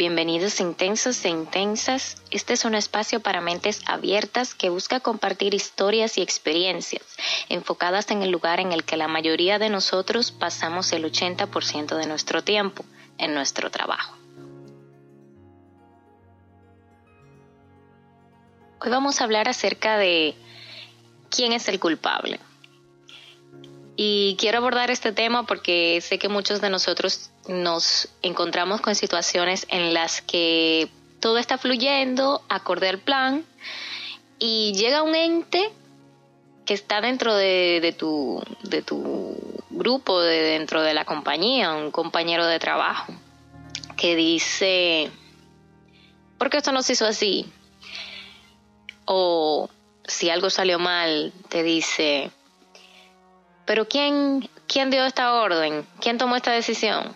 bienvenidos intensos e intensas. Este es un espacio para mentes abiertas que busca compartir historias y experiencias enfocadas en el lugar en el que la mayoría de nosotros pasamos el 80% de nuestro tiempo, en nuestro trabajo. Hoy vamos a hablar acerca de quién es el culpable. Y quiero abordar este tema porque sé que muchos de nosotros nos encontramos con situaciones en las que todo está fluyendo acorde al plan y llega un ente que está dentro de, tu, de tu grupo, de dentro de la compañía, un compañero de trabajo, que dice, ¿por qué esto no se hizo así? O si algo salió mal, te dice, pero ¿quién, quién dio esta orden? ¿Quién tomó esta decisión?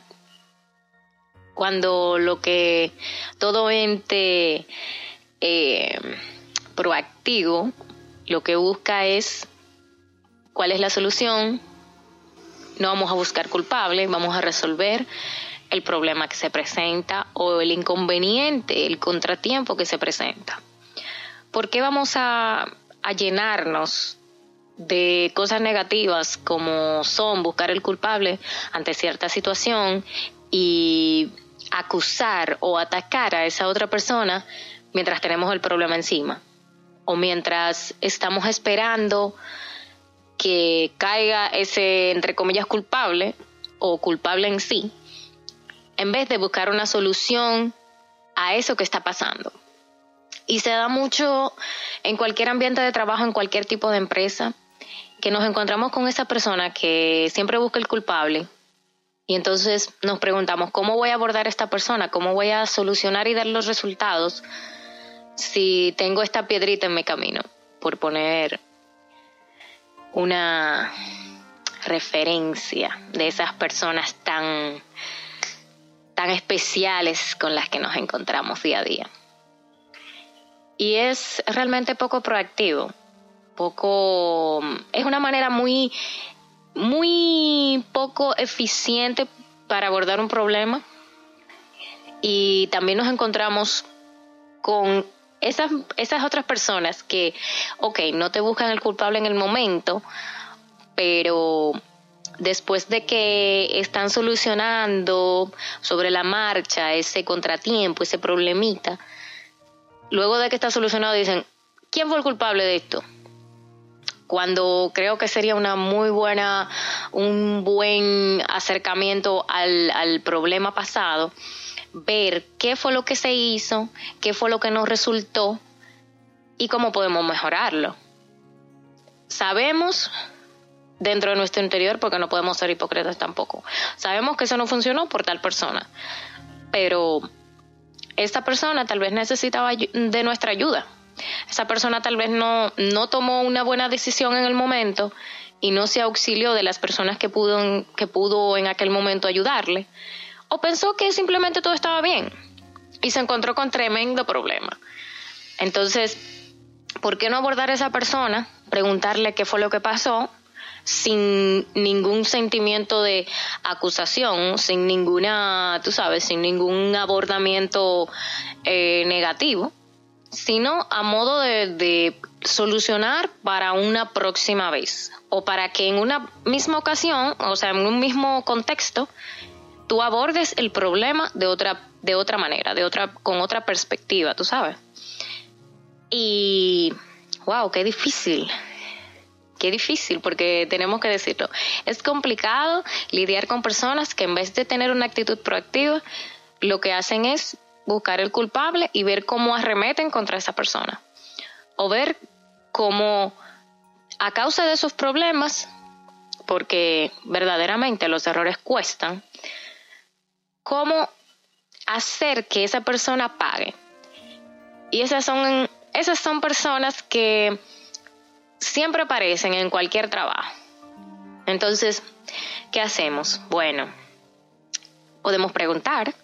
Cuando lo que todo ente eh, proactivo lo que busca es cuál es la solución, no vamos a buscar culpables, vamos a resolver el problema que se presenta o el inconveniente, el contratiempo que se presenta. ¿Por qué vamos a, a llenarnos de cosas negativas como son buscar el culpable ante cierta situación y acusar o atacar a esa otra persona mientras tenemos el problema encima o mientras estamos esperando que caiga ese entre comillas culpable o culpable en sí en vez de buscar una solución a eso que está pasando. Y se da mucho en cualquier ambiente de trabajo, en cualquier tipo de empresa que nos encontramos con esa persona que siempre busca el culpable y entonces nos preguntamos, ¿cómo voy a abordar a esta persona? ¿Cómo voy a solucionar y dar los resultados si tengo esta piedrita en mi camino? Por poner una referencia de esas personas tan, tan especiales con las que nos encontramos día a día. Y es realmente poco proactivo poco, es una manera muy, muy poco eficiente para abordar un problema. Y también nos encontramos con esas, esas otras personas que, ok, no te buscan el culpable en el momento, pero después de que están solucionando sobre la marcha ese contratiempo, ese problemita, luego de que está solucionado dicen, ¿quién fue el culpable de esto? Cuando creo que sería una muy buena, un buen acercamiento al, al problema pasado, ver qué fue lo que se hizo, qué fue lo que nos resultó y cómo podemos mejorarlo. Sabemos dentro de nuestro interior, porque no podemos ser hipócritas tampoco, sabemos que eso no funcionó por tal persona, pero esta persona tal vez necesitaba de nuestra ayuda esa persona tal vez no, no tomó una buena decisión en el momento y no se auxilió de las personas que pudo, que pudo en aquel momento ayudarle, o pensó que simplemente todo estaba bien y se encontró con tremendo problema. Entonces, ¿por qué no abordar a esa persona, preguntarle qué fue lo que pasó, sin ningún sentimiento de acusación, sin ninguna, tú sabes, sin ningún abordamiento eh, negativo? Sino a modo de, solucionar para una próxima vez o para que en una misma ocasión, o sea, en un mismo contexto, tú abordes el problema de otra de otra manera, de otra con otra perspectiva, tú sabes. Y wow, qué difícil. Qué difícil porque tenemos que decirlo. Es complicado lidiar con personas que en vez de tener una actitud proactiva, lo que hacen es buscar el culpable y ver cómo arremeten contra esa persona. O ver cómo a causa de esos problemas, porque verdaderamente los errores cuestan, cómo hacer que esa persona pague. Y esas son, esas son personas que siempre aparecen en cualquier trabajo. Entonces, ¿qué hacemos? Bueno, podemos preguntar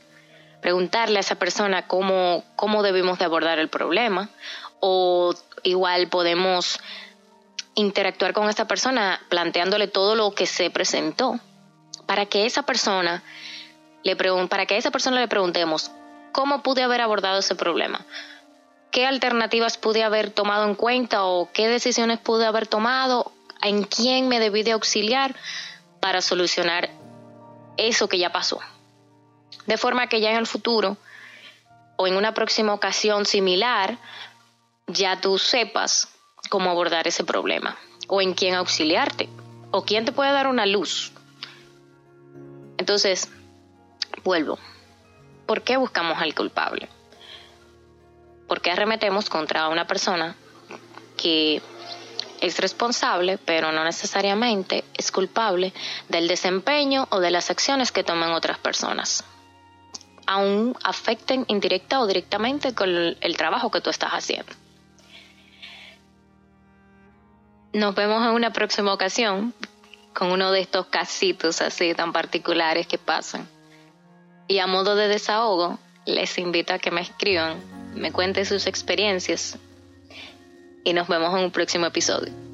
preguntarle a esa persona cómo, cómo debemos de abordar el problema o igual podemos interactuar con esta persona planteándole todo lo que se presentó para que esa persona le para que a esa persona le preguntemos ¿Cómo pude haber abordado ese problema? ¿Qué alternativas pude haber tomado en cuenta o qué decisiones pude haber tomado? ¿En quién me debí de auxiliar para solucionar eso que ya pasó? De forma que ya en el futuro o en una próxima ocasión similar, ya tú sepas cómo abordar ese problema o en quién auxiliarte o quién te puede dar una luz. Entonces, vuelvo. ¿Por qué buscamos al culpable? ¿Por qué arremetemos contra una persona que es responsable, pero no necesariamente es culpable del desempeño o de las acciones que toman otras personas? Aún afecten indirecta o directamente con el trabajo que tú estás haciendo. Nos vemos en una próxima ocasión con uno de estos casitos así tan particulares que pasan. Y a modo de desahogo, les invito a que me escriban, me cuenten sus experiencias y nos vemos en un próximo episodio.